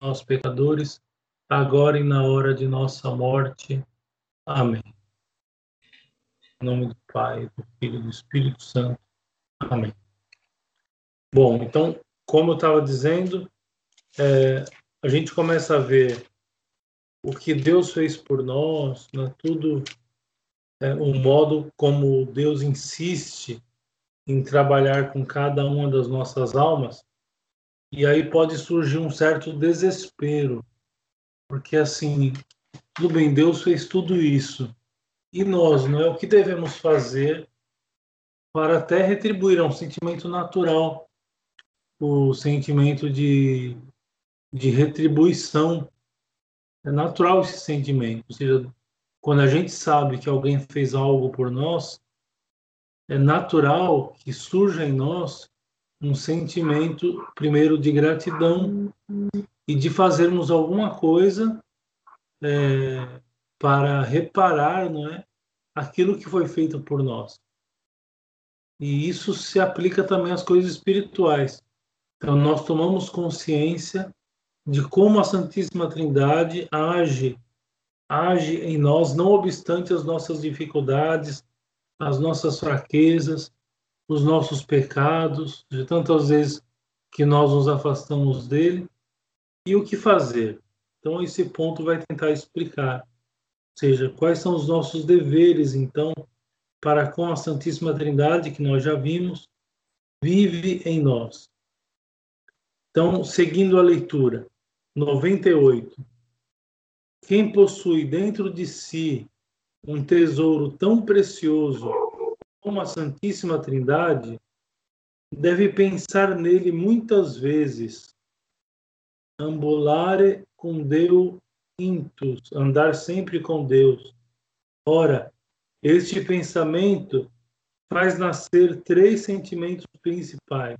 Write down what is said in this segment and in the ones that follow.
nós pecadores, agora e na hora de nossa morte. Amém. Em nome do Pai, do Filho e do Espírito Santo. Amém. Bom, então, como eu estava dizendo, é, a gente começa a ver o que Deus fez por nós, né, tudo, é, o modo como Deus insiste em trabalhar com cada uma das nossas almas, e aí pode surgir um certo desespero, porque assim, tudo bem, Deus fez tudo isso, e nós, não é o que devemos fazer para até retribuir, é um sentimento natural, o sentimento de, de retribuição. É natural esse sentimento, ou seja, quando a gente sabe que alguém fez algo por nós, é natural que surja em nós um sentimento, primeiro, de gratidão e de fazermos alguma coisa é, para reparar não é, aquilo que foi feito por nós. E isso se aplica também às coisas espirituais. Então, nós tomamos consciência de como a Santíssima Trindade age, age em nós, não obstante as nossas dificuldades, as nossas fraquezas, os nossos pecados, de tantas vezes que nós nos afastamos dele, e o que fazer. Então, esse ponto vai tentar explicar, ou seja, quais são os nossos deveres, então, para com a Santíssima Trindade, que nós já vimos, vive em nós. Então, seguindo a leitura, 98. Quem possui dentro de si um tesouro tão precioso como a Santíssima Trindade, deve pensar nele muitas vezes. Ambulare com Deus intus, andar sempre com Deus. Ora, este pensamento faz nascer três sentimentos principais: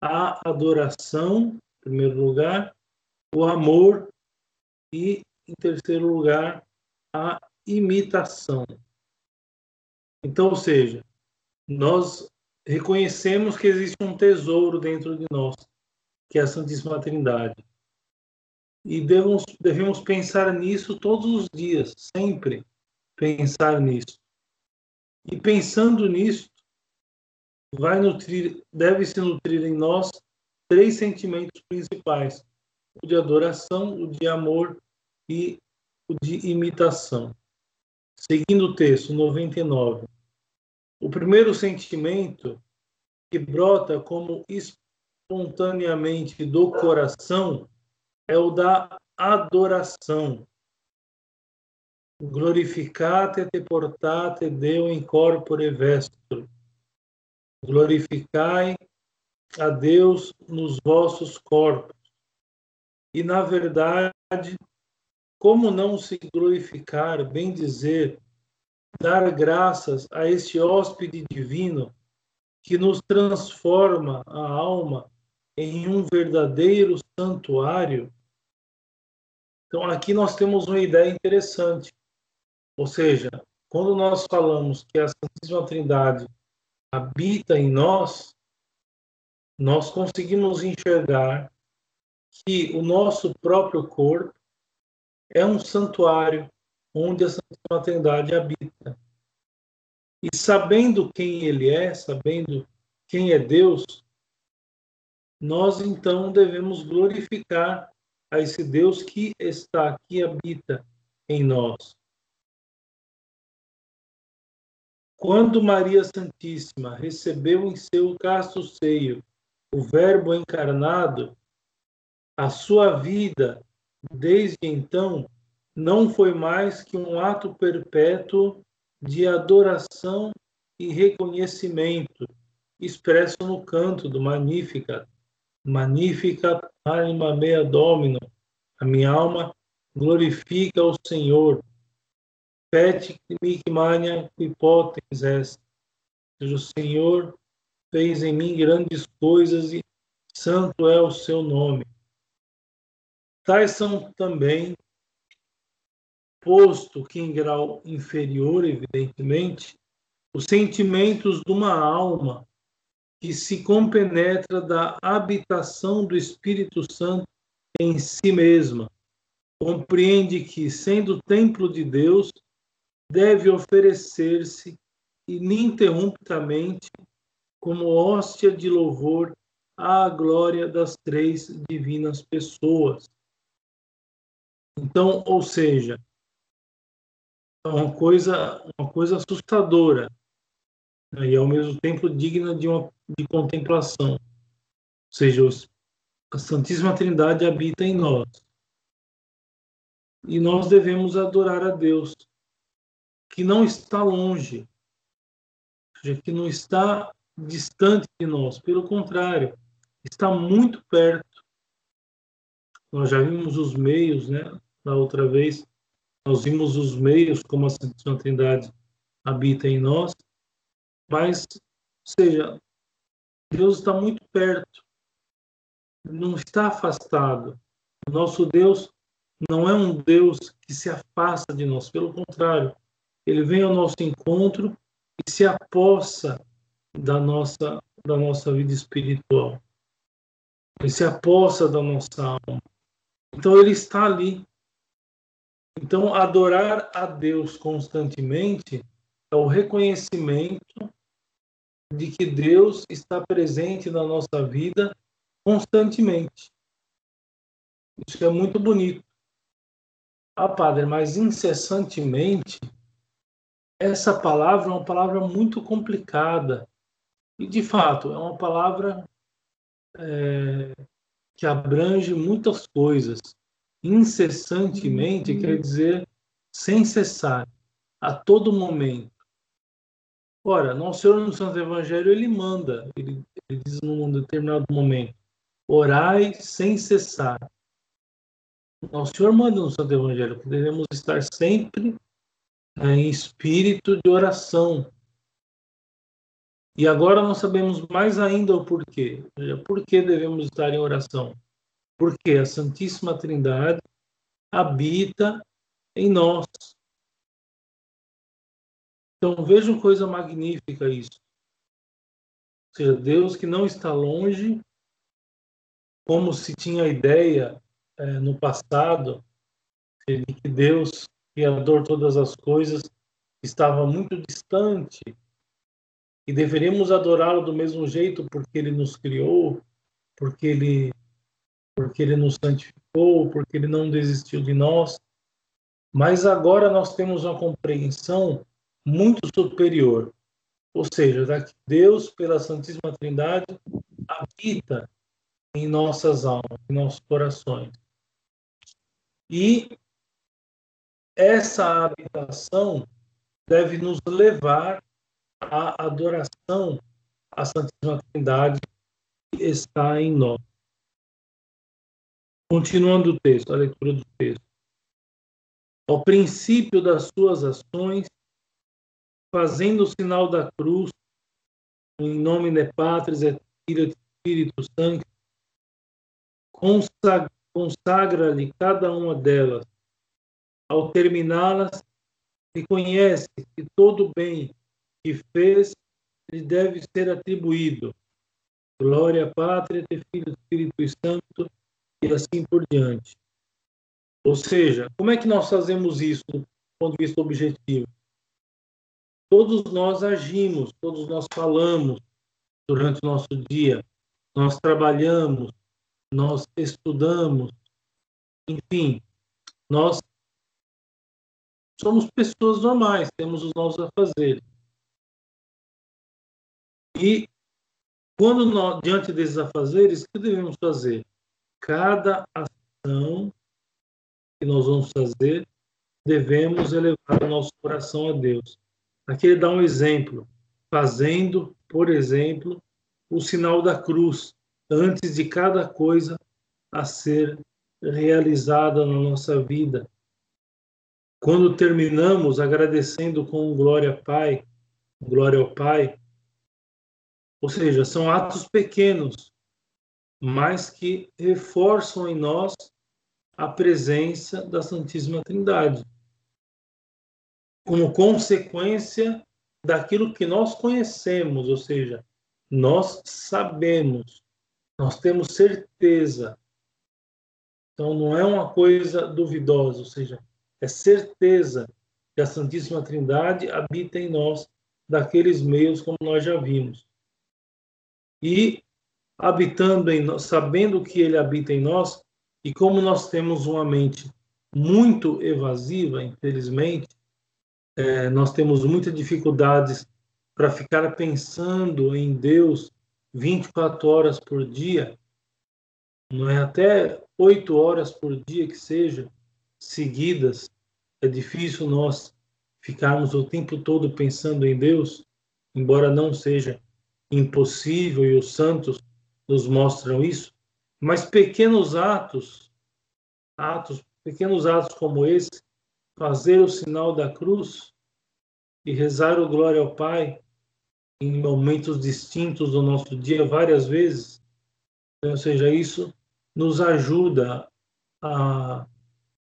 a adoração, em primeiro lugar, o amor e, em terceiro lugar, a imitação. Então, ou seja, nós reconhecemos que existe um tesouro dentro de nós, que é a Santíssima Trindade. E devemos, devemos pensar nisso todos os dias, sempre pensar nisso. E pensando nisso, vai nutrir, deve se nutrir em nós três sentimentos principais: o de adoração, o de amor e o de imitação. Seguindo o texto 99. O primeiro sentimento que brota como espontaneamente do coração é o da adoração. Glorificate te portate Deo in corpore vestur. Glorificai a Deus nos vossos corpos. E, na verdade, como não se glorificar, bem dizer, dar graças a este hóspede divino que nos transforma a alma em um verdadeiro santuário? Então, aqui nós temos uma ideia interessante. Ou seja, quando nós falamos que a Santíssima Trindade habita em nós, nós conseguimos enxergar que o nosso próprio corpo é um santuário onde a Santíssima Trindade habita. E sabendo quem ele é, sabendo quem é Deus, nós então devemos glorificar a esse Deus que está aqui, habita em nós. Quando Maria Santíssima recebeu em seu casto seio o Verbo encarnado, a sua vida desde então, não foi mais que um ato perpétuo de adoração e reconhecimento, expresso no canto do Magnificat. Magnificat anima mea domino. A minha alma glorifica o Senhor. Pete mic mania quipotens est. O Senhor fez em mim grandes coisas e santo é o seu nome. São também, posto que em grau inferior, evidentemente, os sentimentos de uma alma que se compenetra da habitação do Espírito Santo em si mesma. Compreende que, sendo templo de Deus, deve oferecer-se ininterruptamente como hóstia de louvor à glória das três divinas pessoas. Então, ou seja, é uma coisa, uma coisa assustadora né, e ao mesmo tempo digna de uma de contemplação. Ou seja, a Santíssima Trindade habita em nós. E nós devemos adorar a Deus, que não está longe, que não está distante de nós, pelo contrário, está muito perto. Nós já vimos os meios, né? Da outra vez, nós vimos os meios como a Santíssima Trindade habita em nós, mas, ou seja, Deus está muito perto, não está afastado. Nosso Deus não é um Deus que se afasta de nós, pelo contrário, ele vem ao nosso encontro e se apossa da nossa, da nossa vida espiritual. Ele se apossa da nossa alma. Então ele está ali. Então adorar a Deus constantemente é o reconhecimento de que Deus está presente na nossa vida constantemente. Isso é muito bonito. Ah, padre, mas incessantemente, essa palavra é uma palavra muito complicada. E, de fato, é uma palavra é, que abrange muitas coisas. Incessantemente quer dizer sem cessar, a todo momento. Ora, Nosso Senhor no Santo Evangelho, ele manda, ele, ele diz num determinado momento, orai sem cessar. Nosso Senhor manda no Santo Evangelho que devemos estar sempre é, em espírito de oração. E agora nós sabemos mais ainda o porquê. Por que devemos estar em oração? Porque a Santíssima Trindade habita em nós. Então vejam coisa magnífica isso. Ou seja, Deus que não está longe, como se tinha a ideia é, no passado de que Deus, Criador de todas as coisas, estava muito distante e deveríamos adorá-lo do mesmo jeito porque ele nos criou, porque ele porque ele nos santificou, porque ele não desistiu de nós. Mas agora nós temos uma compreensão muito superior. Ou seja, que Deus, pela Santíssima Trindade, habita em nossas almas, em nossos corações. E essa habitação deve nos levar à adoração à Santíssima Trindade está em nós. Continuando o texto, a leitura do texto. Ao princípio das suas ações, fazendo o sinal da cruz, em nome de Pátris et Espírito Santo, consagra-lhe cada uma delas. Ao terminá-las, reconhece que todo bem que fez lhe deve ser atribuído. Glória, Pátria, Filho, Espírito Santo e assim por diante. Ou seja, como é que nós fazemos isso do ponto de vista objetivo? Todos nós agimos, todos nós falamos durante o nosso dia, nós trabalhamos, nós estudamos, enfim, nós somos pessoas normais, temos os nossos afazeres. E quando nós, diante desses afazeres, o que devemos fazer? Cada ação que nós vamos fazer, devemos elevar o nosso coração a Deus. Aqui ele dá um exemplo, fazendo, por exemplo, o sinal da cruz antes de cada coisa a ser realizada na nossa vida. Quando terminamos agradecendo com glória Pai, glória ao Pai, ou seja, são atos pequenos, mas que reforçam em nós a presença da Santíssima Trindade como consequência daquilo que nós conhecemos, ou seja, nós sabemos, nós temos certeza Então, não é uma coisa duvidosa, ou seja, é certeza que a Santíssima Trindade habita em nós daqueles meios como nós já vimos. E habitando em nós, sabendo que ele habita em nós, e como nós temos uma mente muito evasiva, infelizmente, é, nós temos muitas dificuldades para ficar pensando em Deus 24 horas por dia, não é? Até oito horas por dia que seja seguidas, é difícil nós ficarmos o tempo todo pensando em Deus, embora não seja impossível e os santos nos mostram isso, mas pequenos atos, atos, pequenos atos como esse, fazer o sinal da cruz e rezar o glória ao Pai em momentos distintos do nosso dia várias vezes, ou seja, isso nos ajuda a,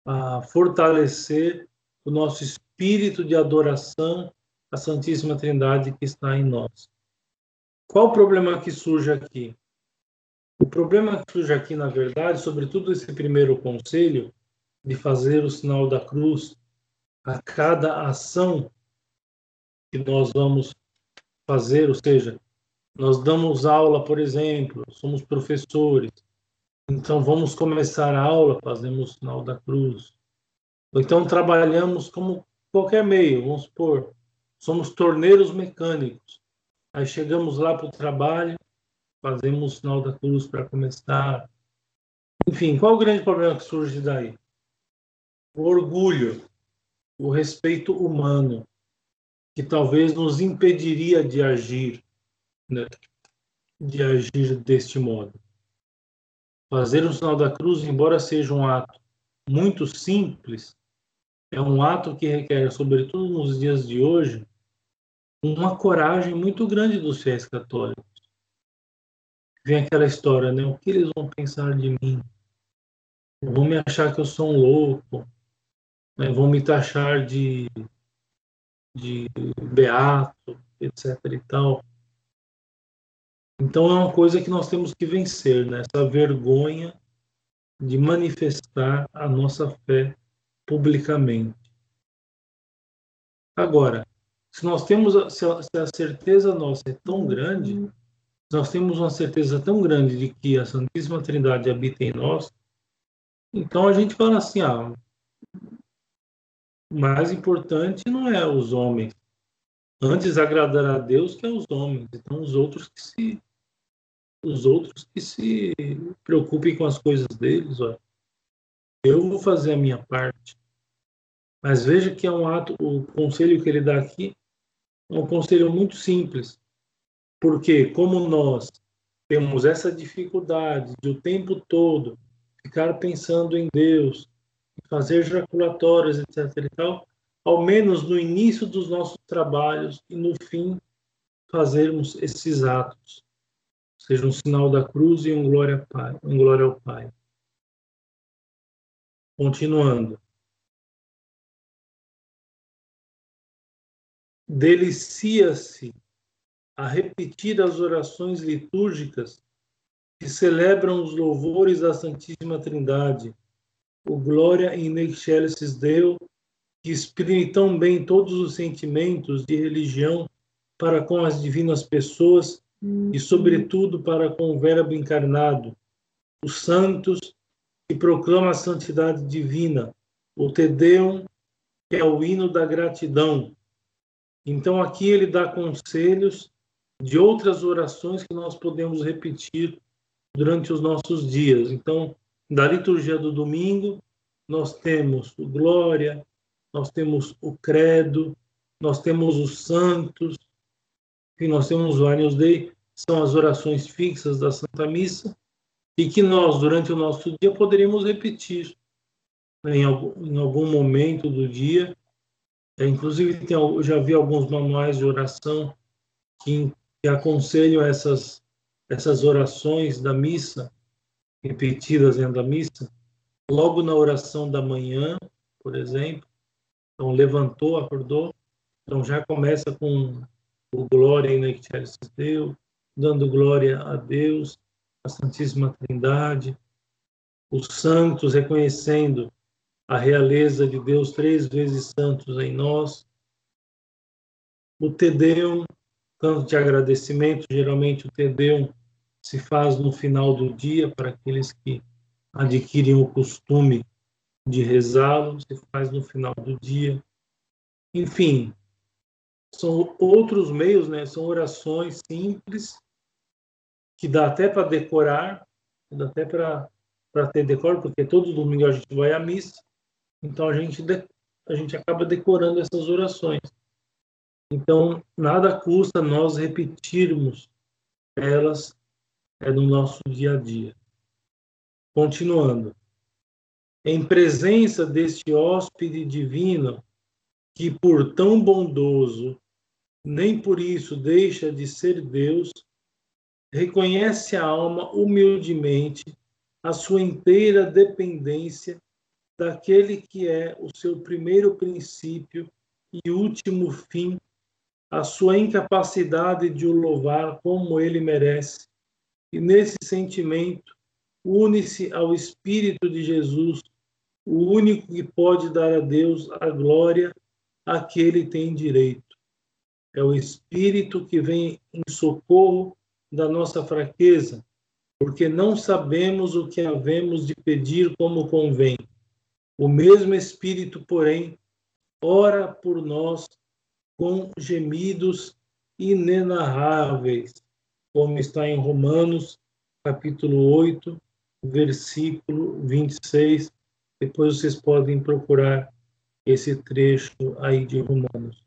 a fortalecer o nosso espírito de adoração à Santíssima Trindade que está em nós. Qual o problema que surge aqui? O problema que surge aqui, na verdade, sobretudo esse primeiro conselho de fazer o sinal da cruz a cada ação que nós vamos fazer, ou seja, nós damos aula, por exemplo, somos professores, então vamos começar a aula, fazemos o sinal da cruz. Ou então trabalhamos como qualquer meio, vamos supor, somos torneiros mecânicos. Aí chegamos lá para o trabalho, fazemos o sinal da cruz para começar. Enfim, qual o grande problema que surge daí? O orgulho, o respeito humano, que talvez nos impediria de agir, né? de agir deste modo. Fazer o sinal da cruz, embora seja um ato muito simples, é um ato que requer, sobretudo nos dias de hoje, uma coragem muito grande dos fiéis católicos. Vem aquela história, né? O que eles vão pensar de mim? Vão me achar que eu sou um louco, né? vão me taxar de, de beato, etc. e tal. Então é uma coisa que nós temos que vencer, né? essa vergonha de manifestar a nossa fé publicamente. Agora, se nós temos a, se a certeza nossa é tão grande, se nós temos uma certeza tão grande de que a Santíssima Trindade habita em nós, então a gente fala assim, ah, o mais importante não é os homens. Antes agradar a Deus que aos homens. Então os outros que se os outros que se preocupem com as coisas deles, ó. Eu vou fazer a minha parte. Mas veja que é um ato, o conselho que ele dá aqui é um conselho muito simples. Porque, como nós temos essa dificuldade de o tempo todo ficar pensando em Deus, fazer jaculatórios, etc. e tal, ao menos no início dos nossos trabalhos e no fim fazermos esses atos. Seja um sinal da cruz e um glória, Pai, um glória ao Pai. Continuando. Delicia-se a repetir as orações litúrgicas que celebram os louvores da Santíssima Trindade, o Glória in excelsis Deo, que exprime tão bem todos os sentimentos de religião para com as divinas pessoas e, sobretudo, para com o Verbo encarnado, os santos, que proclama a santidade divina, o Te Deum, que é o hino da gratidão, então, aqui ele dá conselhos de outras orações que nós podemos repetir durante os nossos dias. Então, da liturgia do domingo, nós temos o Glória, nós temos o Credo, nós temos os Santos, e nós temos o Agnus Dei, são as orações fixas da Santa Missa, e que nós, durante o nosso dia, poderíamos repetir em algum, em algum momento do dia, é, inclusive, tem, eu já vi alguns manuais de oração que, que aconselham essas, essas orações da missa, repetidas dentro da missa, logo na oração da manhã, por exemplo. Então, levantou, acordou, então já começa com o glória in excelsis Deus, dando glória a Deus, a Santíssima Trindade, os santos, reconhecendo a realeza de Deus três vezes santos em nós. O Tedeum, canto de agradecimento, geralmente o Tedeum se faz no final do dia para aqueles que adquirem o costume de rezá-lo, se faz no final do dia. Enfim, são outros meios, né? São orações simples que dá até para decorar, dá até para para ter decoro, porque todo domingo a gente vai à missa, então a gente a gente acaba decorando essas orações. Então nada custa nós repetirmos elas é, no nosso dia a dia. Continuando, em presença deste hóspede divino que por tão bondoso nem por isso deixa de ser Deus, reconhece a alma humildemente a sua inteira dependência daquele que é o seu primeiro princípio e último fim, a sua incapacidade de o louvar como ele merece. E nesse sentimento, une-se ao Espírito de Jesus, o único que pode dar a Deus a glória a que ele tem direito. É o Espírito que vem em socorro da nossa fraqueza, porque não sabemos o que havemos de pedir como convém. O mesmo Espírito, porém, ora por nós com gemidos inenarráveis, como está em Romanos, capítulo 8, versículo 26. Depois vocês podem procurar esse trecho aí de Romanos.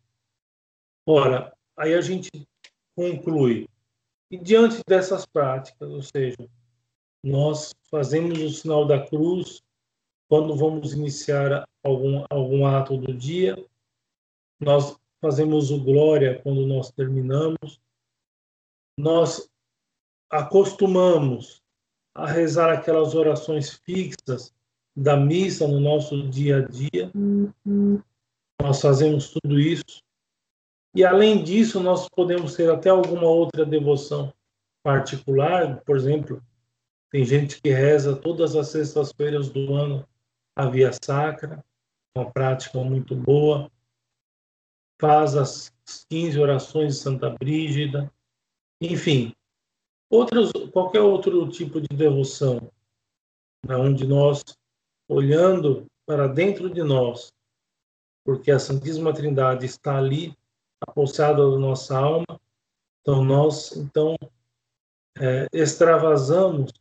Ora, aí a gente conclui. E diante dessas práticas, ou seja, nós fazemos o sinal da cruz quando vamos iniciar algum, algum ato do dia, nós fazemos o glória quando nós terminamos, nós acostumamos a rezar aquelas orações fixas da missa no nosso dia a dia. Nós fazemos tudo isso. E além disso, nós podemos ter até alguma outra devoção particular, por exemplo, tem gente que reza todas as sextas-feiras do ano a Via Sacra, uma prática muito boa, faz as 15 orações de Santa Brígida, enfim, outros, qualquer outro tipo de devoção, né, onde nós, olhando para dentro de nós, porque a Santíssima Trindade está ali, apossada da nossa alma, então nós, então, é, extravasamos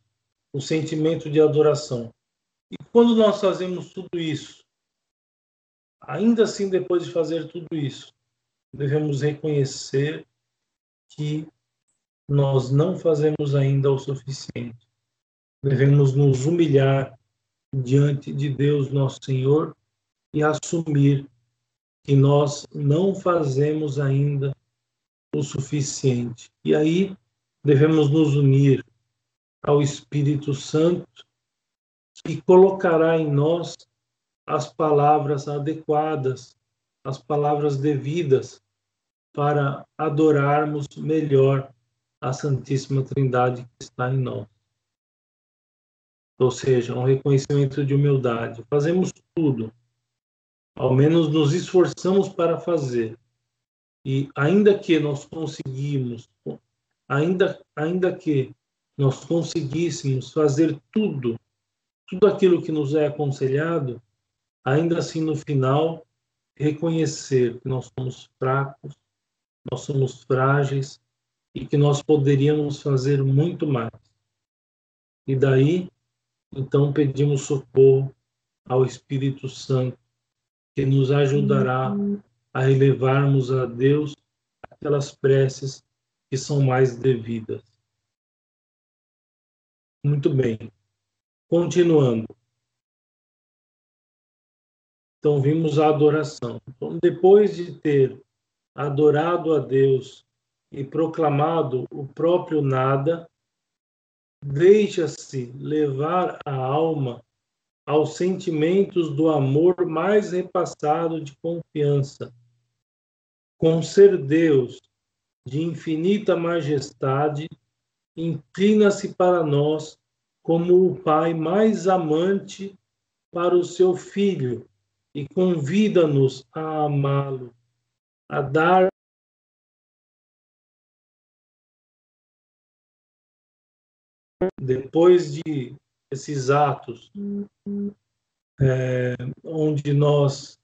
o sentimento de adoração. E quando nós fazemos tudo isso, ainda assim, depois de fazer tudo isso, devemos reconhecer que nós não fazemos ainda o suficiente. Devemos nos humilhar diante de Deus, nosso Senhor, e assumir que nós não fazemos ainda o suficiente. E aí devemos nos unir ao Espírito Santo, que colocará em nós as palavras adequadas, as palavras devidas para adorarmos melhor a Santíssima Trindade que está em nós. Ou seja, um reconhecimento de humildade. Fazemos tudo, ao menos nos esforçamos para fazer. E ainda que nós conseguimos, ainda, ainda que nós conseguíssemos fazer tudo, tudo aquilo que nos é aconselhado, ainda assim no final reconhecer que nós somos fracos, nós somos frágeis e que nós poderíamos fazer muito mais. E daí, então, pedimos socorro ao Espírito Santo, que nos ajudará a relevarmos a Deus aquelas preces que são mais devidas. Muito bem. Continuando. Então, vimos a adoração. Então, depois de ter adorado a Deus e proclamado o próprio nada, deixa-se levar a alma aos sentimentos do amor mais repassado de confiança. Com ser Deus de infinita majestade, inclina-se para nós como o pai mais amante para o seu filho e convida-nos a amá-lo, a dar depois de esses atos, é, onde nós,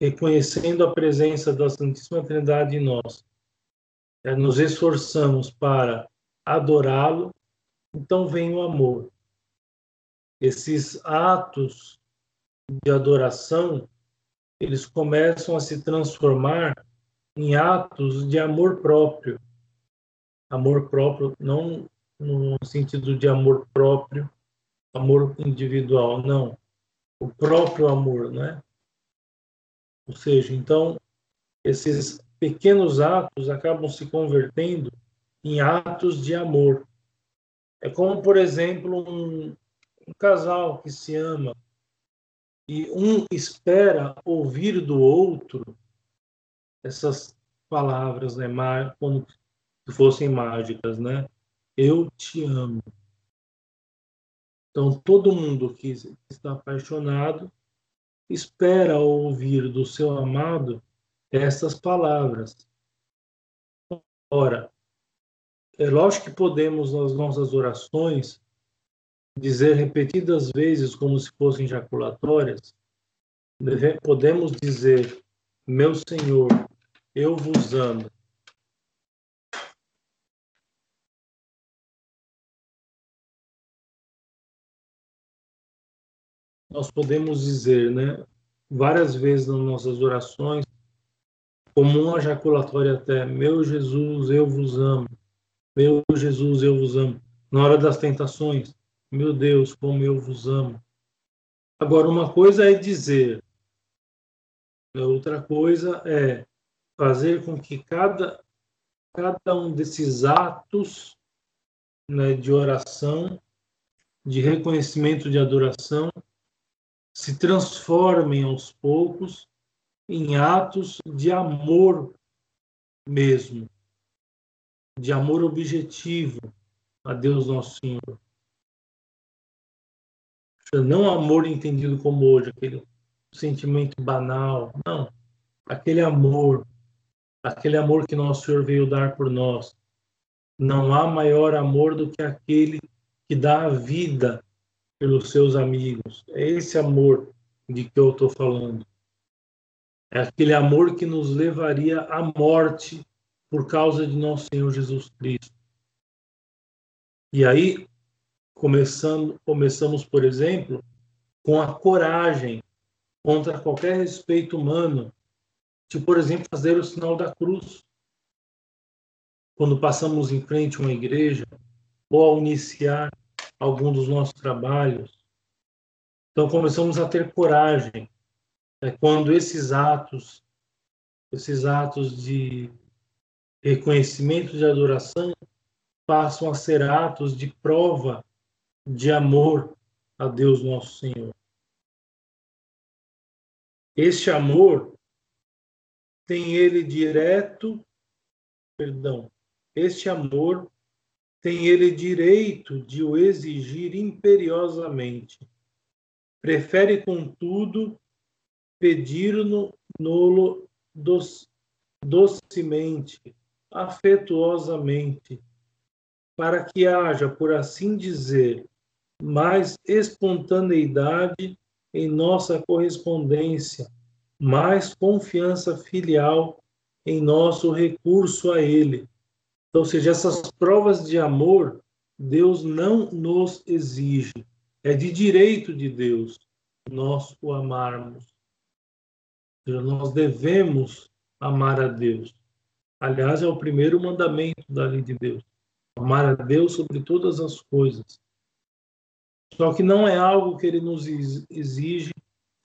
reconhecendo a presença da Santíssima Trindade em nós, é, nos esforçamos para adorá-lo, então vem o amor. Esses atos de adoração, eles começam a se transformar em atos de amor próprio. Amor próprio não no sentido de amor próprio, amor individual, não. O próprio amor, né? Ou seja, então, esses pequenos atos acabam se convertendo em atos de amor. É como, por exemplo, um, um casal que se ama e um espera ouvir do outro essas palavras, né, como se fossem mágicas, né? Eu te amo. Então, todo mundo que está apaixonado espera ouvir do seu amado essas palavras. Ora, é lógico que podemos, nas nossas orações, dizer repetidas vezes, como se fossem jaculatórias, podemos dizer: Meu Senhor, eu vos amo. nós podemos dizer, né, várias vezes nas nossas orações, como uma jaculatória até, meu Jesus, eu vos amo. Meu Jesus, eu vos amo. Na hora das tentações, meu Deus, como eu vos amo. Agora, uma coisa é dizer, outra coisa é fazer com que cada, cada um desses atos né, de oração, de reconhecimento de adoração, se transformem aos poucos em atos de amor mesmo, de amor objetivo a Deus nosso Senhor. Não amor entendido como hoje, aquele sentimento banal, não. Aquele amor, aquele amor que nosso Senhor veio dar por nós. Não há maior amor do que aquele que dá a vida pelos seus amigos. É esse amor de que eu estou falando. É aquele amor que nos levaria à morte por causa de nosso Senhor Jesus Cristo. E aí, começando, começamos, por exemplo, com a coragem contra qualquer respeito humano, de, por exemplo, fazer o sinal da cruz. Quando passamos em frente a uma igreja, ou ao iniciar algum dos nossos trabalhos. Então começamos a ter coragem é quando esses atos, esses atos de reconhecimento de adoração passam a ser atos de prova de amor a Deus nosso Senhor. Este amor tem ele direto, perdão, este amor tem ele direito de o exigir imperiosamente. Prefere, contudo, pedir-no nolo docemente, afetuosamente, para que haja, por assim dizer, mais espontaneidade em nossa correspondência, mais confiança filial em nosso recurso a Ele, então, ou seja, essas provas de amor, Deus não nos exige. É de direito de Deus nós o amarmos. Nós devemos amar a Deus. Aliás, é o primeiro mandamento da lei de Deus. Amar a Deus sobre todas as coisas. Só que não é algo que ele nos exige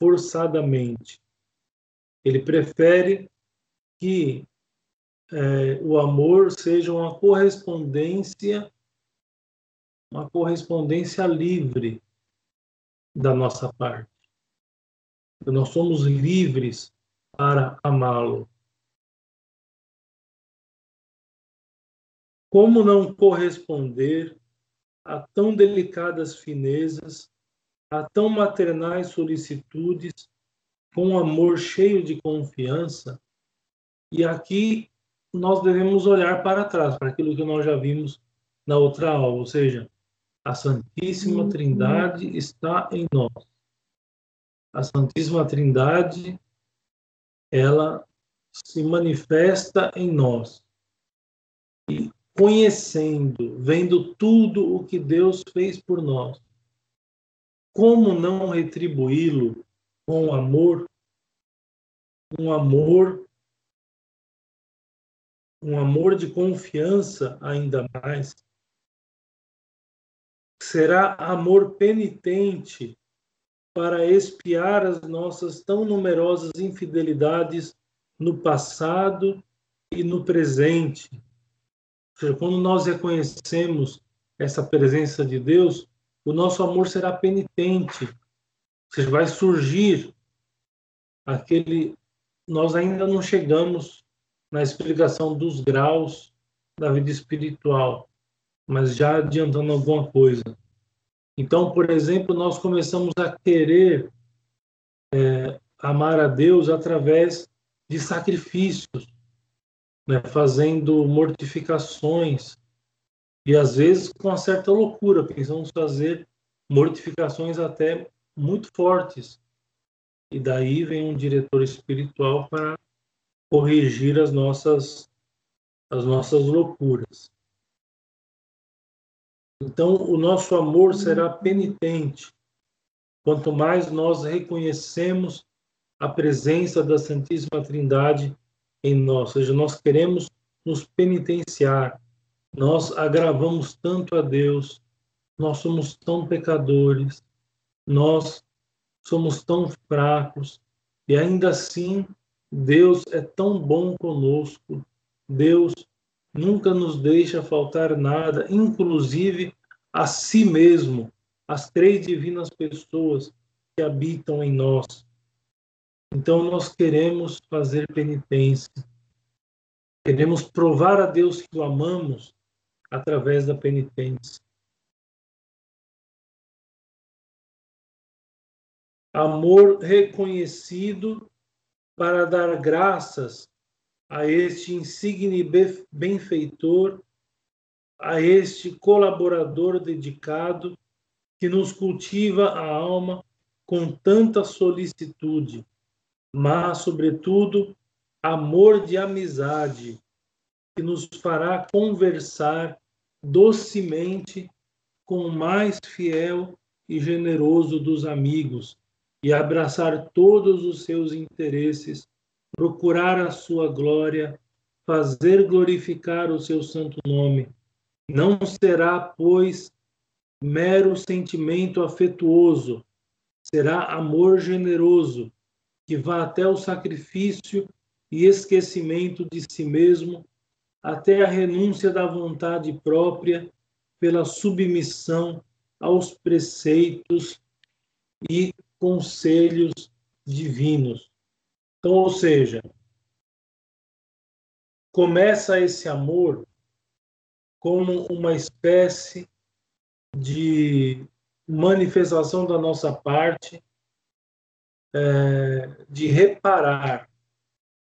forçadamente. Ele prefere que é, o amor seja uma correspondência, uma correspondência livre da nossa parte. Nós somos livres para amá-lo. Como não corresponder a tão delicadas finezas, a tão maternais solicitudes, com amor cheio de confiança. E aqui nós devemos olhar para trás, para aquilo que nós já vimos na outra aula, ou seja, a Santíssima uhum. Trindade está em nós. A Santíssima Trindade, ela se manifesta em nós. E conhecendo, vendo tudo o que Deus fez por nós, como não retribuí-lo com amor, um amor, um amor de confiança ainda mais. Será amor penitente para expiar as nossas tão numerosas infidelidades no passado e no presente. Seja, quando nós reconhecemos essa presença de Deus, o nosso amor será penitente, seja, vai surgir aquele. Nós ainda não chegamos na explicação dos graus da vida espiritual, mas já adiantando alguma coisa. Então, por exemplo, nós começamos a querer é, amar a Deus através de sacrifícios, né, fazendo mortificações, e às vezes com uma certa loucura, pensamos fazer mortificações até muito fortes. E daí vem um diretor espiritual para corrigir as nossas as nossas loucuras. Então, o nosso amor será penitente quanto mais nós reconhecemos a presença da Santíssima Trindade em nós, ou seja, nós queremos nos penitenciar, nós agravamos tanto a Deus, nós somos tão pecadores, nós somos tão fracos. E ainda assim Deus é tão bom conosco. Deus nunca nos deixa faltar nada, inclusive a si mesmo, as três divinas pessoas que habitam em nós. Então nós queremos fazer penitência. Queremos provar a Deus que o amamos através da penitência. amor reconhecido para dar graças a este insigne benfeitor, a este colaborador dedicado que nos cultiva a alma com tanta solicitude, mas, sobretudo, amor de amizade, que nos fará conversar docemente com o mais fiel e generoso dos amigos, e abraçar todos os seus interesses, procurar a sua glória, fazer glorificar o seu santo nome. Não será, pois, mero sentimento afetuoso, será amor generoso, que vá até o sacrifício e esquecimento de si mesmo, até a renúncia da vontade própria pela submissão aos preceitos e conselhos divinos. Então, ou seja, começa esse amor como uma espécie de manifestação da nossa parte é, de reparar,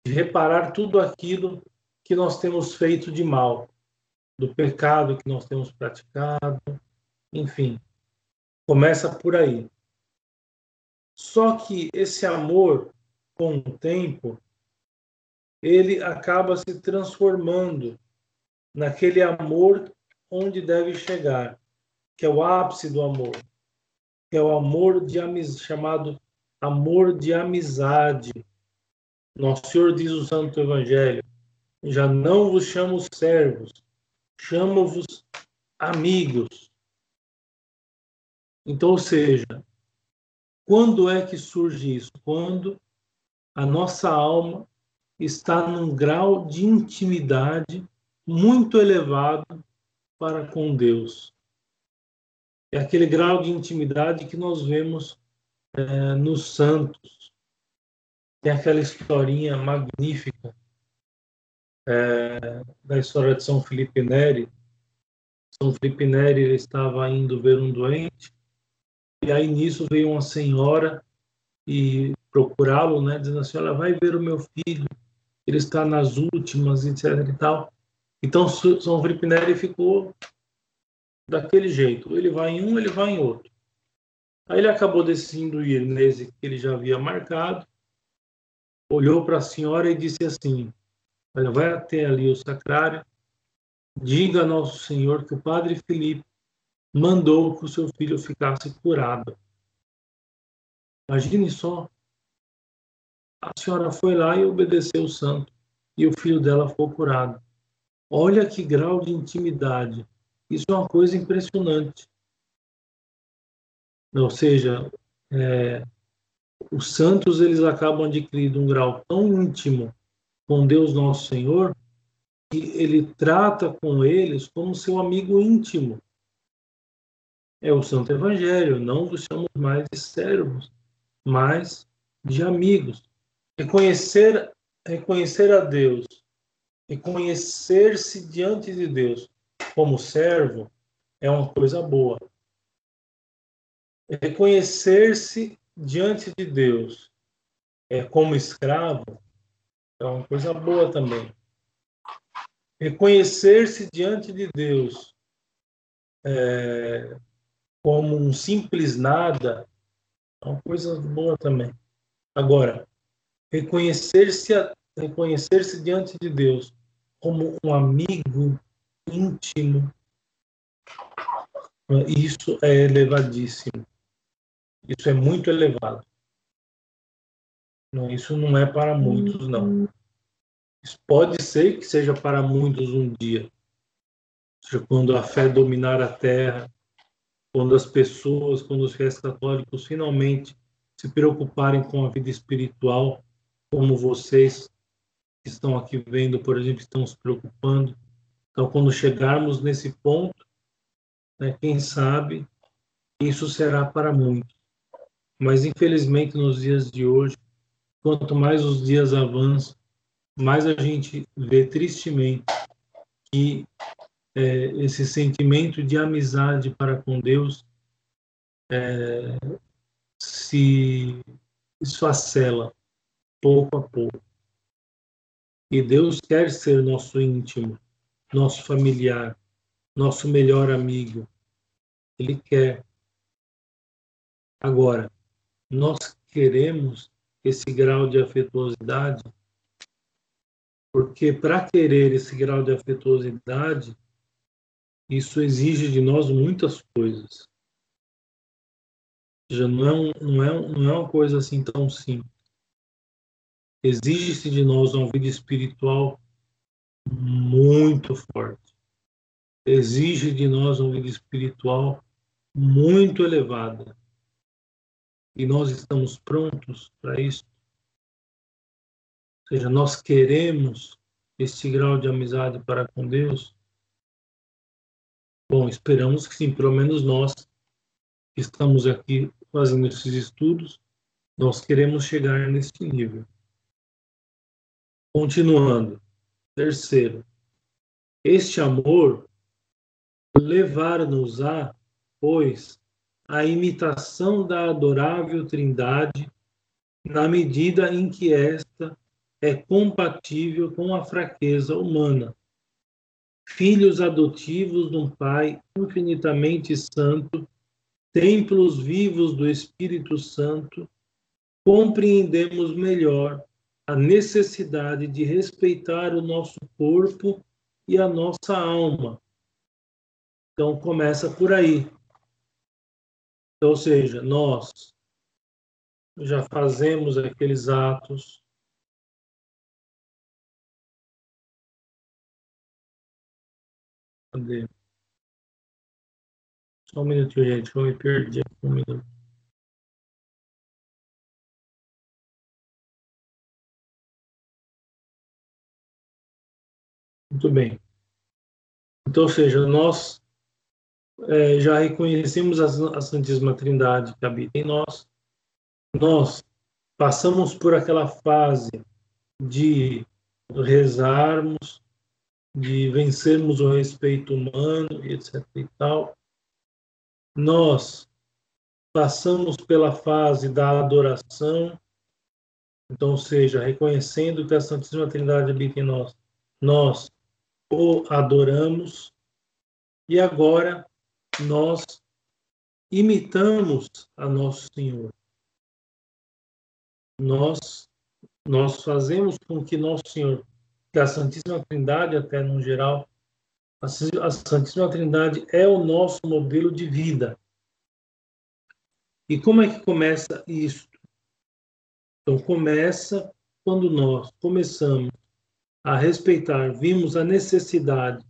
de reparar tudo aquilo que nós temos feito de mal, do pecado que nós temos praticado, enfim, começa por aí. Só que esse amor, com o tempo, ele acaba se transformando naquele amor onde deve chegar, que é o ápice do amor, que é o amor de chamado amor de amizade. Nosso Senhor diz o Santo Evangelho: já não vos chamo servos, chamo-vos amigos. Então, ou seja, quando é que surge isso? Quando a nossa alma está num grau de intimidade muito elevado para com Deus. É aquele grau de intimidade que nós vemos é, nos santos. Tem aquela historinha magnífica é, da história de São Felipe Neri. São Felipe Neri estava indo ver um doente, e aí nisso veio uma senhora e procurá-lo, né, dizendo assim, olha, vai ver o meu filho, ele está nas últimas, etc e tal. Então, São Felipe Neri ficou daquele jeito, ele vai em um, ele vai em outro. Aí ele acabou decidindo ir nesse que ele já havia marcado, olhou para a senhora e disse assim, olha, vai até ali o sacrário, diga a Nosso Senhor que o Padre Felipe mandou que o seu filho ficasse curado. Imagine só. A senhora foi lá e obedeceu o santo, e o filho dela foi curado. Olha que grau de intimidade. Isso é uma coisa impressionante. Ou seja, é, os santos eles acabam adquirindo um grau tão íntimo com Deus nosso Senhor que ele trata com eles como seu amigo íntimo. É o Santo Evangelho, não os chamamos mais de servos, mas de amigos. Reconhecer, reconhecer a Deus, reconhecer-se diante de Deus como servo é uma coisa boa. Reconhecer-se diante de Deus é como escravo é uma coisa boa também. Reconhecer-se diante de Deus é, como um simples nada é uma coisa boa também. Agora, reconhecer-se reconhecer-se diante de Deus como um amigo íntimo, isso é elevadíssimo. Isso é muito elevado. Isso não é para muitos, não. Isso pode ser que seja para muitos um dia. Seja, quando a fé dominar a terra, quando as pessoas, quando os fiéis católicos finalmente se preocuparem com a vida espiritual, como vocês que estão aqui vendo, por exemplo, estão se preocupando. Então, quando chegarmos nesse ponto, né, quem sabe isso será para muitos. Mas, infelizmente, nos dias de hoje, quanto mais os dias avançam, mais a gente vê tristemente que é, esse sentimento de amizade para com Deus é, se esfacela pouco a pouco. E Deus quer ser nosso íntimo, nosso familiar, nosso melhor amigo. Ele quer. Agora, nós queremos esse grau de afetuosidade, porque para querer esse grau de afetuosidade, isso exige de nós muitas coisas. Já não é, um, não, é, não é uma coisa assim tão simples. Exige-se de nós uma vida espiritual muito forte. Exige de nós uma vida espiritual muito elevada. E nós estamos prontos para isso. Ou seja, nós queremos este grau de amizade para com Deus. Bom, esperamos que sim, pelo menos nós que estamos aqui fazendo esses estudos, nós queremos chegar nesse nível. Continuando. Terceiro, este amor levar-nos a, pois, a imitação da adorável Trindade, na medida em que esta é compatível com a fraqueza humana. Filhos adotivos de um Pai infinitamente santo, templos vivos do Espírito Santo, compreendemos melhor a necessidade de respeitar o nosso corpo e a nossa alma. Então começa por aí. Então, ou seja, nós já fazemos aqueles atos Cadê? Só um minutinho, gente, eu me perdi aqui um minuto. Muito bem. Então, ou seja, nós é, já reconhecemos a, a Santíssima Trindade que habita em nós, nós passamos por aquela fase de rezarmos, de vencermos o respeito humano, etc. e tal, nós passamos pela fase da adoração, então, seja, reconhecendo que a Santíssima Trindade habita em nós, nós o adoramos. E agora nós imitamos a nosso Senhor. Nós nós fazemos com que nosso Senhor, que a Santíssima Trindade até no geral, a Santíssima Trindade é o nosso modelo de vida. E como é que começa isso? Então começa quando nós começamos a respeitar, vimos a necessidade,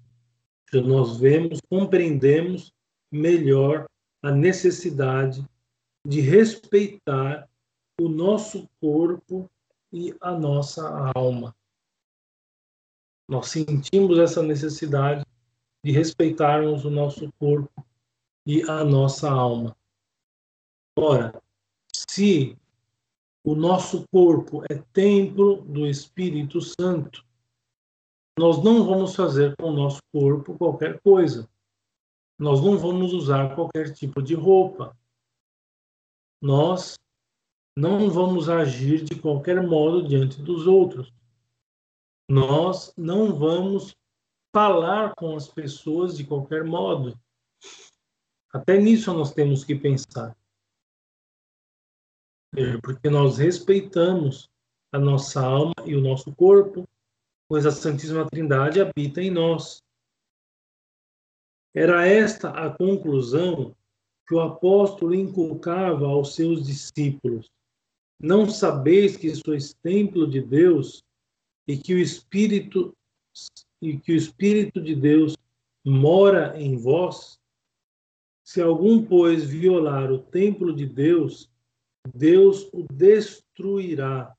nós vemos, compreendemos melhor a necessidade de respeitar o nosso corpo e a nossa alma. Nós sentimos essa necessidade de respeitarmos o nosso corpo e a nossa alma. Ora, se o nosso corpo é templo do Espírito Santo, nós não vamos fazer com o nosso corpo qualquer coisa. Nós não vamos usar qualquer tipo de roupa. Nós não vamos agir de qualquer modo diante dos outros. Nós não vamos falar com as pessoas de qualquer modo. Até nisso nós temos que pensar. Porque nós respeitamos a nossa alma e o nosso corpo, pois a Santíssima Trindade habita em nós. Era esta a conclusão que o apóstolo inculcava aos seus discípulos. Não sabeis que sois templo de Deus e que o Espírito e que o Espírito de Deus mora em vós? Se algum, pois, violar o templo de Deus, Deus o destruirá,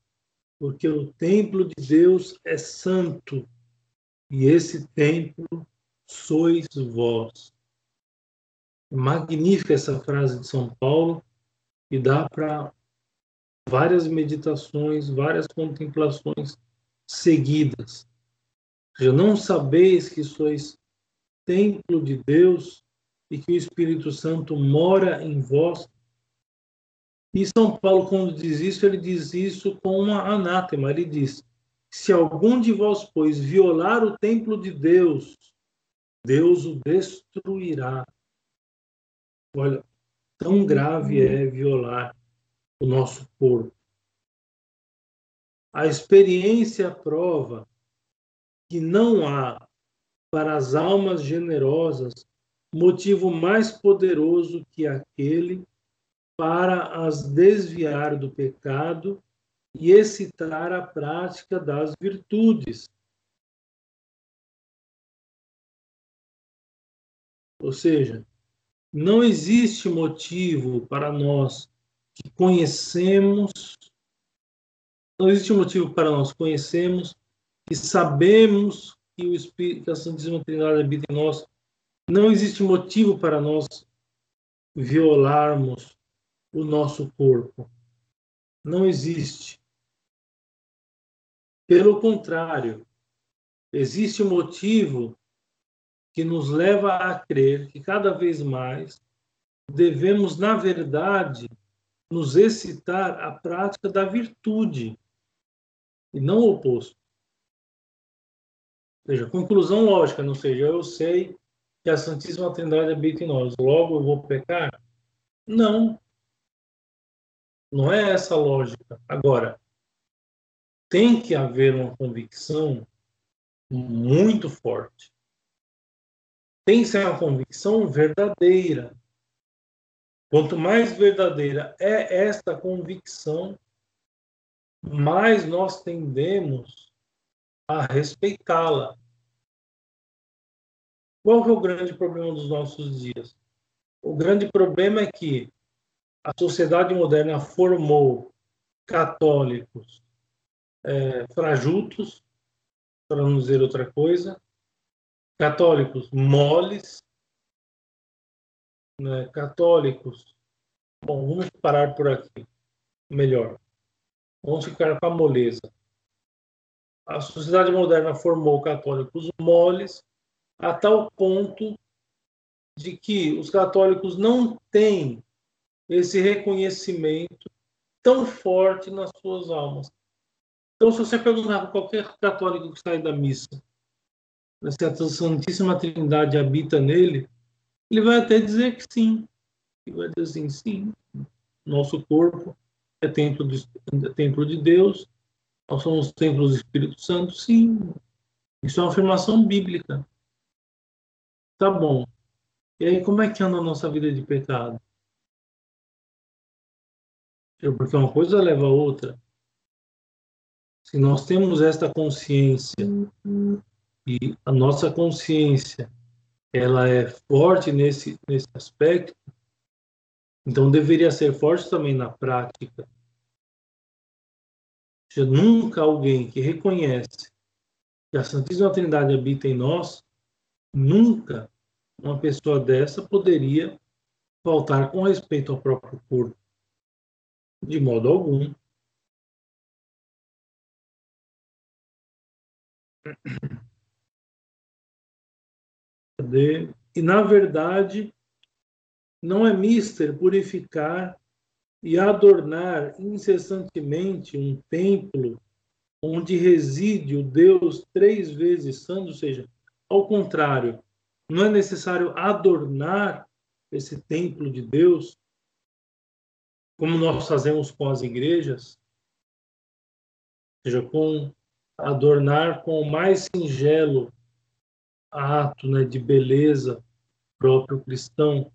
porque o templo de Deus é santo, e esse templo sois vós. Magnífica essa frase de São Paulo e dá para várias meditações, várias contemplações seguidas. Já não sabeis que sois templo de Deus e que o Espírito Santo mora em vós e São Paulo, quando diz isso, ele diz isso com uma anátema. Ele diz: Se algum de vós, pois, violar o templo de Deus, Deus o destruirá. Olha, tão grave é violar o nosso corpo. A experiência prova que não há para as almas generosas motivo mais poderoso que aquele para as desviar do pecado e excitar a prática das virtudes. Ou seja, não existe motivo para nós que conhecemos, não existe motivo para nós conhecemos e sabemos que o Espírito, que a Santíssima Trindade habita em nós, não existe motivo para nós violarmos o nosso corpo. Não existe. Pelo contrário, existe motivo que nos leva a crer que cada vez mais devemos, na verdade, nos excitar à prática da virtude e não o oposto. Ou seja, conclusão lógica, não seja, eu sei que a Santíssima Trindade habita em nós, logo eu vou pecar? Não. Não é essa a lógica. Agora, tem que haver uma convicção muito forte. Tem que ser uma convicção verdadeira. Quanto mais verdadeira é esta convicção, mais nós tendemos a respeitá-la. Qual é o grande problema dos nossos dias? O grande problema é que a sociedade moderna formou católicos é, frajutos, para não dizer outra coisa, católicos moles, né, católicos. Bom, vamos parar por aqui. Melhor. Vamos ficar com a moleza. a sociedade moderna formou católicos moles a tal ponto de que os católicos não têm esse reconhecimento tão forte nas suas almas. Então, se você perguntar para qualquer católico que sai da missa, se a Santíssima Trindade habita nele, ele vai até dizer que sim. Ele vai dizer assim, sim, nosso corpo é templo de, é templo de Deus, nós somos templos do Espírito Santo, sim. Isso é uma afirmação bíblica. Tá bom. E aí, como é que anda a nossa vida de pecado? Porque uma coisa leva a outra. Se nós temos esta consciência e a nossa consciência ela é forte nesse, nesse aspecto, então deveria ser forte também na prática. Seja, nunca alguém que reconhece que a Santíssima Trindade habita em nós, nunca uma pessoa dessa poderia faltar com respeito ao próprio corpo. De modo algum. E, na verdade, não é mister purificar e adornar incessantemente um templo onde reside o Deus três vezes santo, ou seja, ao contrário, não é necessário adornar esse templo de Deus, como nós fazemos com as igrejas, ou seja, com adornar com o mais singelo ato né, de beleza próprio cristão,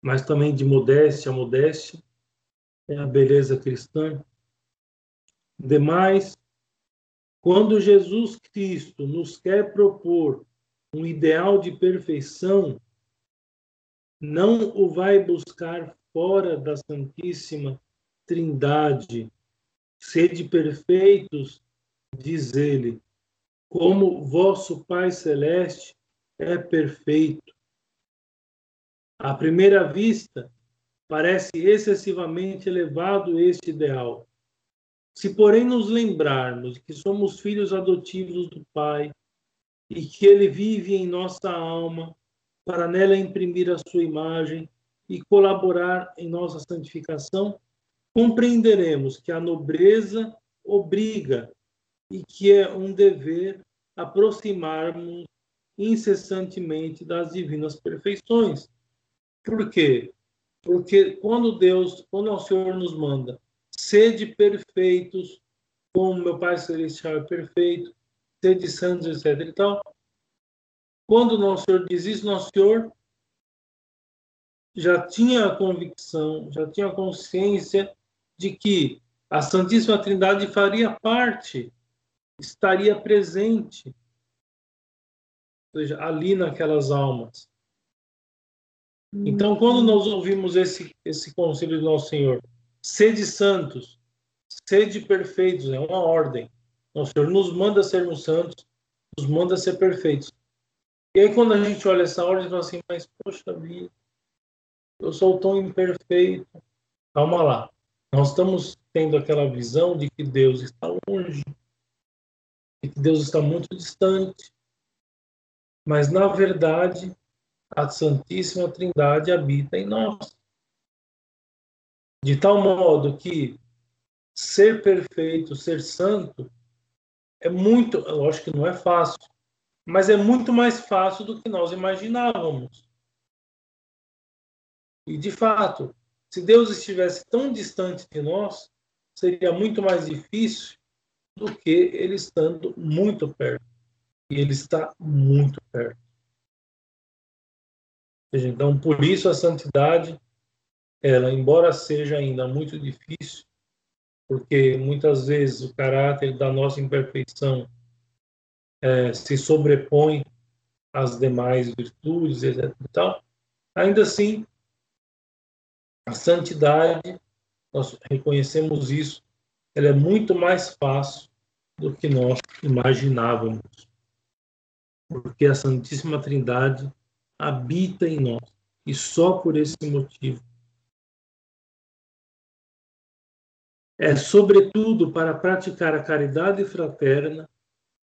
mas também de modéstia, modéstia é a beleza cristã. Demais, quando Jesus Cristo nos quer propor um ideal de perfeição, não o vai buscar fora da Santíssima Trindade. Sede perfeitos, diz ele, como vosso Pai Celeste é perfeito. À primeira vista, parece excessivamente elevado este ideal. Se, porém, nos lembrarmos que somos filhos adotivos do Pai e que Ele vive em nossa alma para nela imprimir a sua imagem e colaborar em nossa santificação, compreenderemos que a nobreza obriga e que é um dever aproximarmos incessantemente das divinas perfeições. Por quê? Porque quando Deus, quando o Senhor nos manda, sede perfeitos, como meu Pai Celestial é perfeito, sede santos, etc. e tal. Quando o nosso Senhor diz isso, nosso Senhor já tinha a convicção, já tinha a consciência de que a Santíssima Trindade faria parte estaria presente, ou seja, ali naquelas almas. Então, quando nós ouvimos esse, esse conselho do nosso Senhor, sede santos, sede perfeitos, é uma ordem. Nosso Senhor nos manda sermos santos, nos manda ser perfeitos. E aí, quando a gente olha essa ordem, fala assim, mas, poxa vida, eu sou tão imperfeito. Calma lá. Nós estamos tendo aquela visão de que Deus está longe, e que Deus está muito distante. Mas, na verdade, a Santíssima Trindade habita em nós. De tal modo que ser perfeito, ser santo, é muito, eu acho que não é fácil, mas é muito mais fácil do que nós imaginávamos. E, de fato, se Deus estivesse tão distante de nós, seria muito mais difícil do que ele estando muito perto. E ele está muito perto. Então, por isso a santidade, ela, embora seja ainda muito difícil, porque muitas vezes o caráter da nossa imperfeição é, se sobrepõe às demais virtudes, etc. Tal, ainda assim, a santidade, nós reconhecemos isso, ela é muito mais fácil do que nós imaginávamos. Porque a Santíssima Trindade habita em nós. E só por esse motivo. É, sobretudo, para praticar a caridade fraterna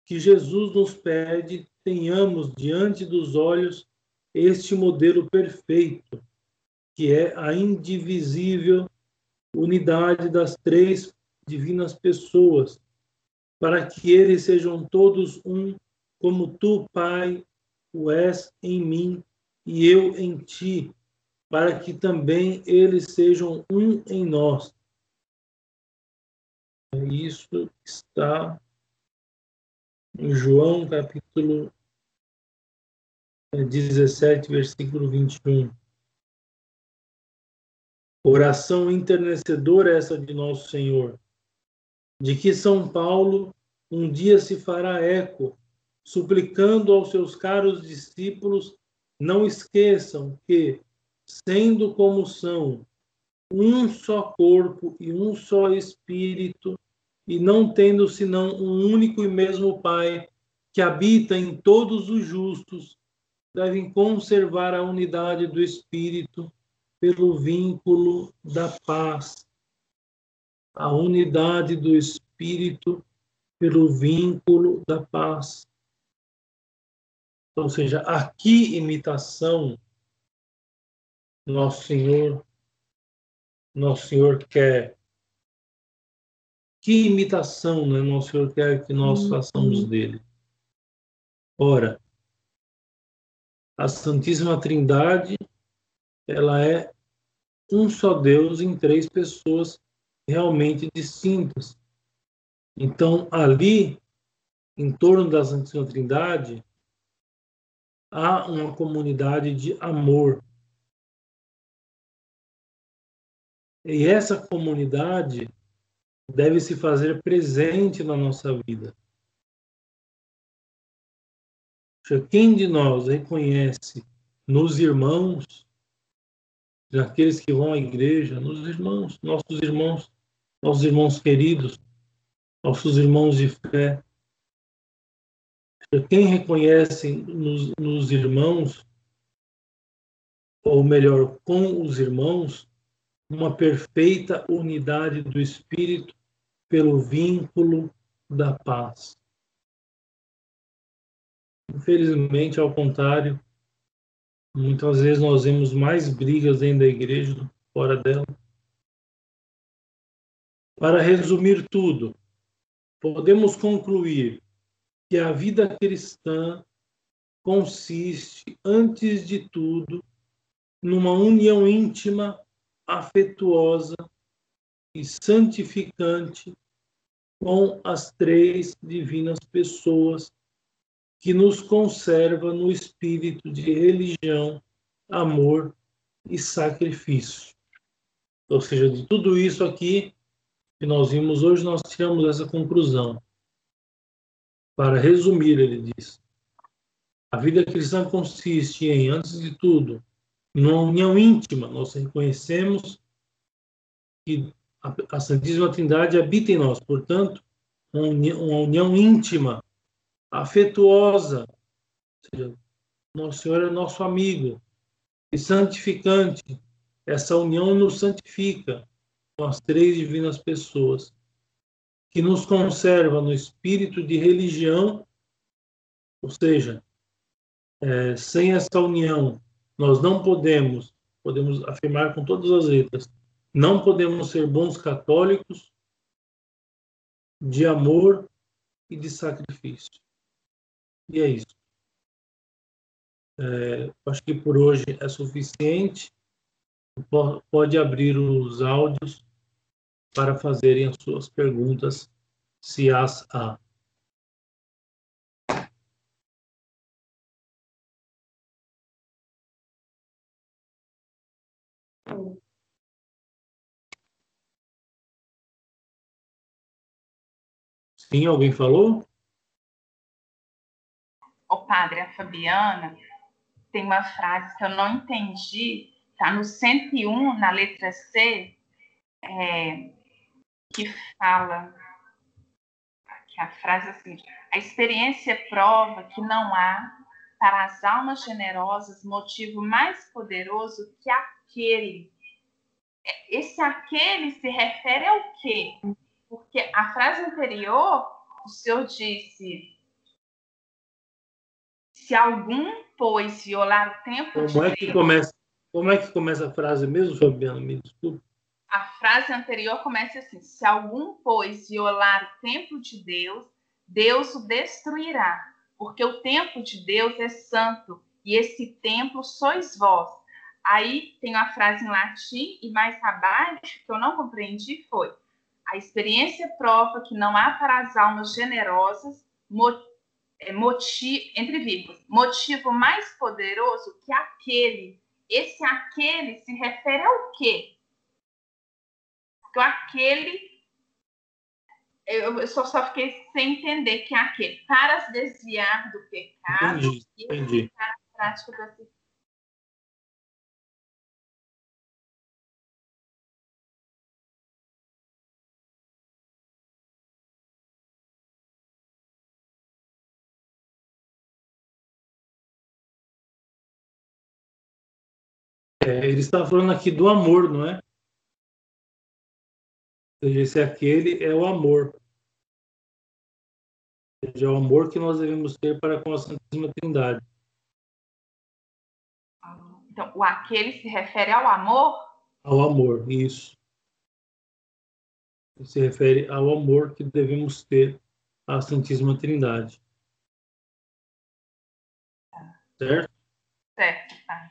que Jesus nos pede tenhamos diante dos olhos este modelo perfeito, que é a indivisível unidade das três divinas pessoas, para que eles sejam todos um, como tu, Pai, o és em mim e eu em ti, para que também eles sejam um em nós. Isso está em João capítulo 17, versículo 21. Oração internecedora essa de nosso Senhor, de que São Paulo um dia se fará eco, suplicando aos seus caros discípulos não esqueçam que, sendo como são, um só corpo e um só espírito, e não tendo senão um único e mesmo Pai, que habita em todos os justos, devem conservar a unidade do espírito pelo vínculo da paz. A unidade do espírito pelo vínculo da paz. Ou seja, aqui imitação nosso Senhor nosso Senhor quer que imitação, né? Nosso Senhor quer que nós uhum. façamos dele. Ora, a Santíssima Trindade, ela é um só Deus em três pessoas realmente distintas. Então, ali, em torno da Santíssima Trindade, há uma comunidade de amor. E essa comunidade deve se fazer presente na nossa vida. Quem de nós reconhece nos irmãos, naqueles que vão à igreja, nos irmãos, nossos irmãos, nossos irmãos queridos, nossos irmãos de fé, quem reconhece nos, nos irmãos, ou melhor, com os irmãos, uma perfeita unidade do espírito pelo vínculo da paz. Infelizmente, ao contrário, muitas vezes nós vemos mais brigas dentro da igreja do que fora dela. Para resumir tudo, podemos concluir que a vida cristã consiste, antes de tudo, numa união íntima afetuosa e santificante com as três divinas pessoas que nos conserva no espírito de religião, amor e sacrifício. Ou seja, de tudo isso aqui que nós vimos hoje, nós tiramos essa conclusão. Para resumir, ele diz: a vida cristã consiste em, antes de tudo, numa união íntima, nós reconhecemos que a, Santíssima Trindade habita em nós, portanto, uma união, íntima, afetuosa, seja, nosso Senhor é nosso amigo e santificante. Essa união nos santifica com as três divinas pessoas, que nos conserva no espírito de religião, ou seja, é, sem essa união nós não podemos, podemos afirmar com todas as letras, não podemos ser bons católicos de amor e de sacrifício. E é isso. É, acho que por hoje é suficiente. Pode abrir os áudios para fazerem as suas perguntas, se as há. Sim, alguém falou? O padre, a Fabiana, tem uma frase que eu não entendi, está no 101, na letra C, é, que fala, que a frase é assim, a experiência prova que não há para as almas generosas motivo mais poderoso que aquele. Esse aquele se refere ao quê? Porque a frase anterior, o senhor disse se algum, pois, violar o tempo como de é que Deus... Começa, como é que começa a frase mesmo, Fabiana? Me. A frase anterior começa assim: se algum, pois, violar o templo de Deus, Deus o destruirá, porque o templo de Deus é santo, e esse templo sois vós. Aí tem uma frase em latim, e mais abaixo, que eu não compreendi, foi: a experiência prova que não há para as almas generosas é, motivo, entre motivo mais poderoso que aquele. Esse aquele se refere ao quê? Porque aquele eu só, só fiquei sem entender que é aquele para se desviar do pecado entendi, e entendi. a prática da É, ele está falando aqui do amor, não é? Esse aquele é o amor. Ou seja, é o amor que nós devemos ter para com a Santíssima Trindade. Então, o aquele se refere ao amor? Ao amor, isso. Se refere ao amor que devemos ter à Santíssima Trindade. Certo? Certo, tá.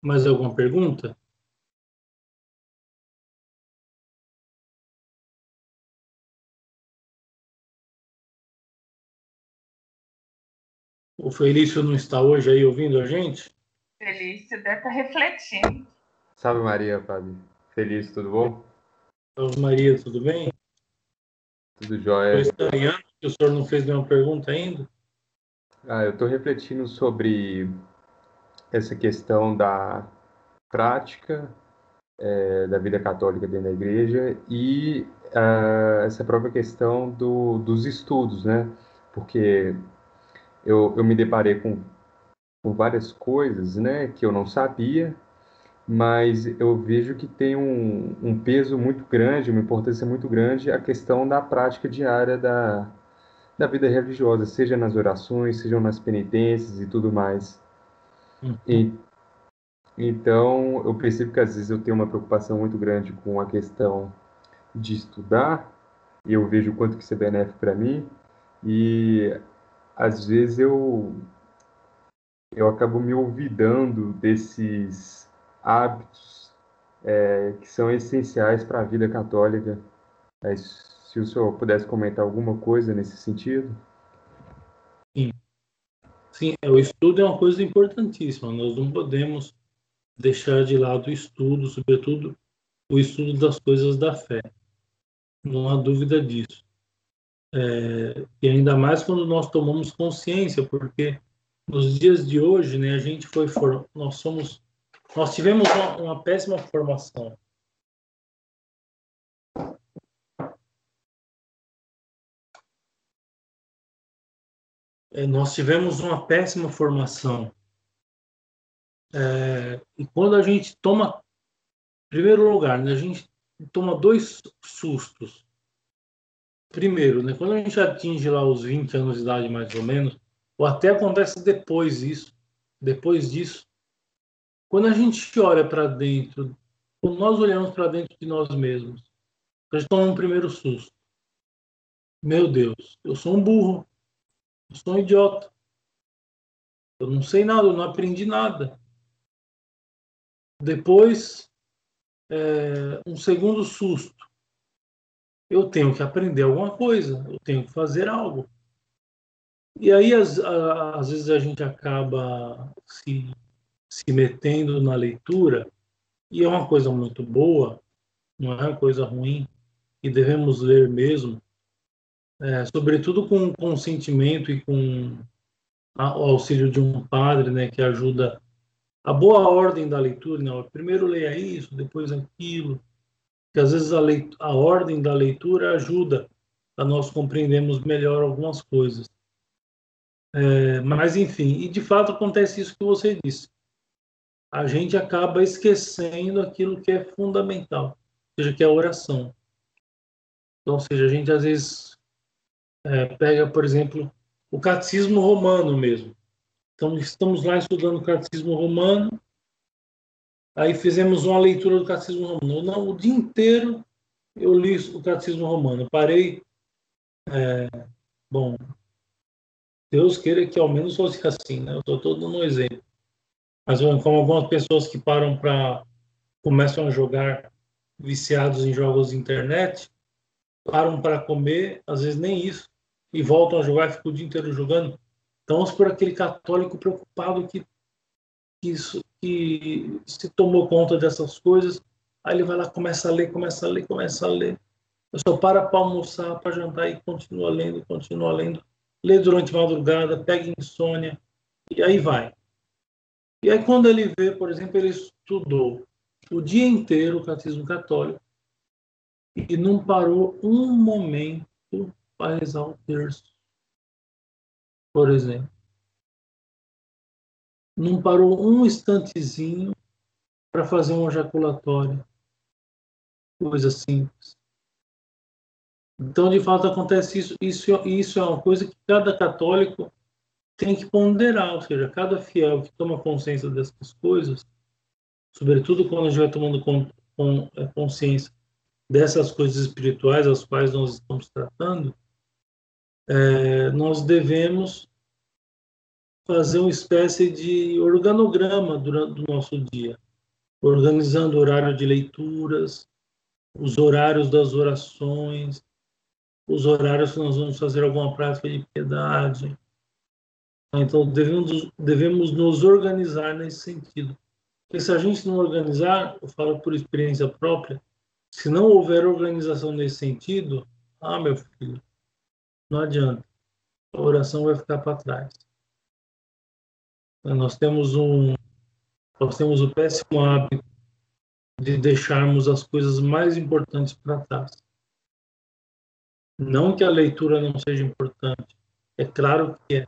Mais alguma pergunta? O Felício não está hoje aí ouvindo a gente? Felício deve estar refletindo. Salve Maria, Fábio. Feliz, tudo bom? Salve Maria, tudo bem? Tudo jóia. Estou estranhando que o senhor não fez nenhuma pergunta ainda? Ah, eu estou refletindo sobre essa questão da prática é, da vida católica dentro da igreja e uh, essa própria questão do, dos estudos, né? Porque eu, eu me deparei com, com várias coisas, né, que eu não sabia, mas eu vejo que tem um, um peso muito grande, uma importância muito grande a questão da prática diária da, da vida religiosa, seja nas orações, sejam nas penitências e tudo mais. Uhum. E, então, eu percebo que às vezes eu tenho uma preocupação muito grande com a questão de estudar, e eu vejo o quanto que isso é benéfico para mim, e às vezes eu eu acabo me olvidando desses hábitos é, que são essenciais para a vida católica. É, se o senhor pudesse comentar alguma coisa nesse sentido. Sim. Sim, é, o estudo é uma coisa importantíssima. Nós não podemos deixar de lado o estudo, sobretudo o estudo das coisas da fé. Não há dúvida disso. É, e ainda mais quando nós tomamos consciência, porque nos dias de hoje, né, a gente foi nós somos nós tivemos uma, uma péssima formação. Nós tivemos uma péssima formação. É, e quando a gente toma, em primeiro lugar, né, a gente toma dois sustos primeiro, né, quando a gente atinge lá os 20 anos de idade, mais ou menos, ou até acontece depois isso, depois disso, quando a gente olha para dentro, quando nós olhamos para dentro de nós mesmos, a gente toma um primeiro susto. Meu Deus, eu sou um burro, eu sou um idiota, eu não sei nada, eu não aprendi nada. Depois, é, um segundo susto eu tenho que aprender alguma coisa, eu tenho que fazer algo. E aí, às, às vezes, a gente acaba se, se metendo na leitura, e é uma coisa muito boa, não é uma coisa ruim, e devemos ler mesmo, é, sobretudo com consentimento e com o auxílio de um padre, né, que ajuda a boa ordem da leitura. Né? Primeiro leia isso, depois aquilo, que às vezes a, a ordem da leitura ajuda a nós compreendermos melhor algumas coisas. É, mas, enfim, e de fato acontece isso que você disse. A gente acaba esquecendo aquilo que é fundamental, ou seja, que é a oração. Então, ou seja, a gente às vezes é, pega, por exemplo, o catecismo romano mesmo. Então, estamos lá estudando o catecismo romano. Aí fizemos uma leitura do catecismo romano. Não, o dia inteiro eu li o catecismo romano. parei. É, bom, Deus queira que ao menos fosse assim, né? Eu estou todo dando um exemplo. Mas como algumas pessoas que param para começam a jogar viciados em jogos de internet, param para comer, às vezes nem isso, e voltam a jogar e ficam o dia inteiro jogando. Então, vamos por aquele católico preocupado que, que, isso, que se tomou conta dessas coisas, aí ele vai lá, começa a ler, começa a ler, começa a ler. Eu só para para almoçar, para jantar e continua lendo, continua lendo. Lê durante a madrugada, pega insônia, e aí vai. E aí, quando ele vê, por exemplo, ele estudou o dia inteiro o catecismo católico, e não parou um momento para rezar o terço, por exemplo. Não parou um instantezinho para fazer um ejaculatório. Coisa simples. Então, de fato, acontece isso. Isso, isso é uma coisa que cada católico tem que ponderar, ou seja, cada fiel que toma consciência dessas coisas, sobretudo quando a gente vai tomando é, consciência dessas coisas espirituais às quais nós estamos tratando, é, nós devemos fazer uma espécie de organograma durante o nosso dia, organizando o horário de leituras, os horários das orações, os horários que nós vamos fazer alguma prática de piedade. Então, devemos, devemos nos organizar nesse sentido. Porque se a gente não organizar, eu falo por experiência própria, se não houver organização nesse sentido, ah, meu filho, não adianta. A oração vai ficar para trás. Nós temos um nós temos o péssimo hábito de deixarmos as coisas mais importantes para trás. Não que a leitura não seja importante, é claro que é.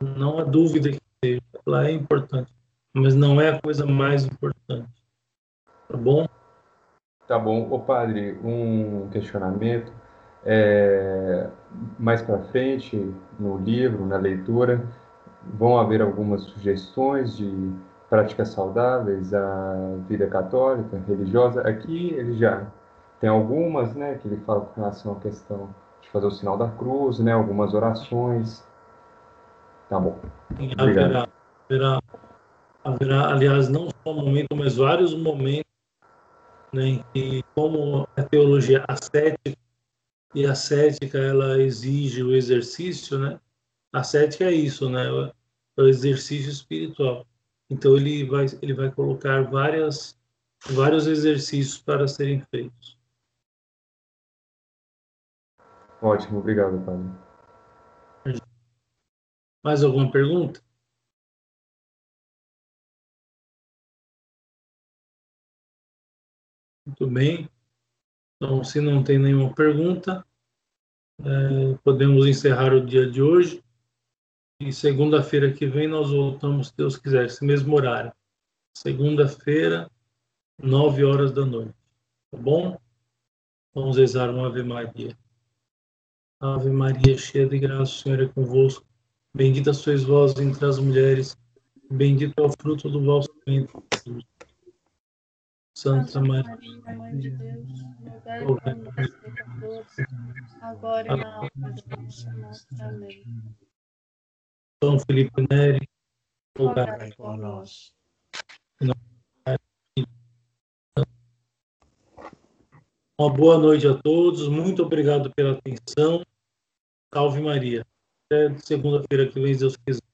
Não há dúvida que seja, ela é importante, mas não é a coisa mais importante. Tá bom? Tá bom. Ô padre, um questionamento. É, mais para frente, no livro, na leitura, vão haver algumas sugestões de práticas saudáveis à vida católica, religiosa. Aqui ele já tem algumas, né, que ele fala com relação à questão de fazer o sinal da cruz, né, algumas orações. Tá bom. Haverá, haverá, haverá, aliás, não só um momento, mas vários momentos né, e como a teologia ascética e a cética ela exige o exercício, né? A cética é isso, né? É o exercício espiritual. Então ele vai ele vai colocar várias vários exercícios para serem feitos. Ótimo, obrigado, padre. Mais alguma pergunta? Muito bem. Então, se não tem nenhuma pergunta, é, podemos encerrar o dia de hoje. E segunda-feira que vem nós voltamos, se Deus quiser, esse mesmo horário. Segunda-feira, nove horas da noite. Tá bom? Vamos rezar uma Ave Maria. Ave Maria, cheia de graça, o Senhor é convosco. Bendita sois vós entre as mulheres. Bendito é o fruto do vosso ventre, Jesus. Santa Maria, Mãe de Deus, rogai por nós pecadores, agora e na hora da nossa morte. Amém. São Felipe Neri, rogai por nós. Uma boa noite a todos, muito obrigado pela atenção. Salve Maria. Até segunda-feira que vem, Deus quiser.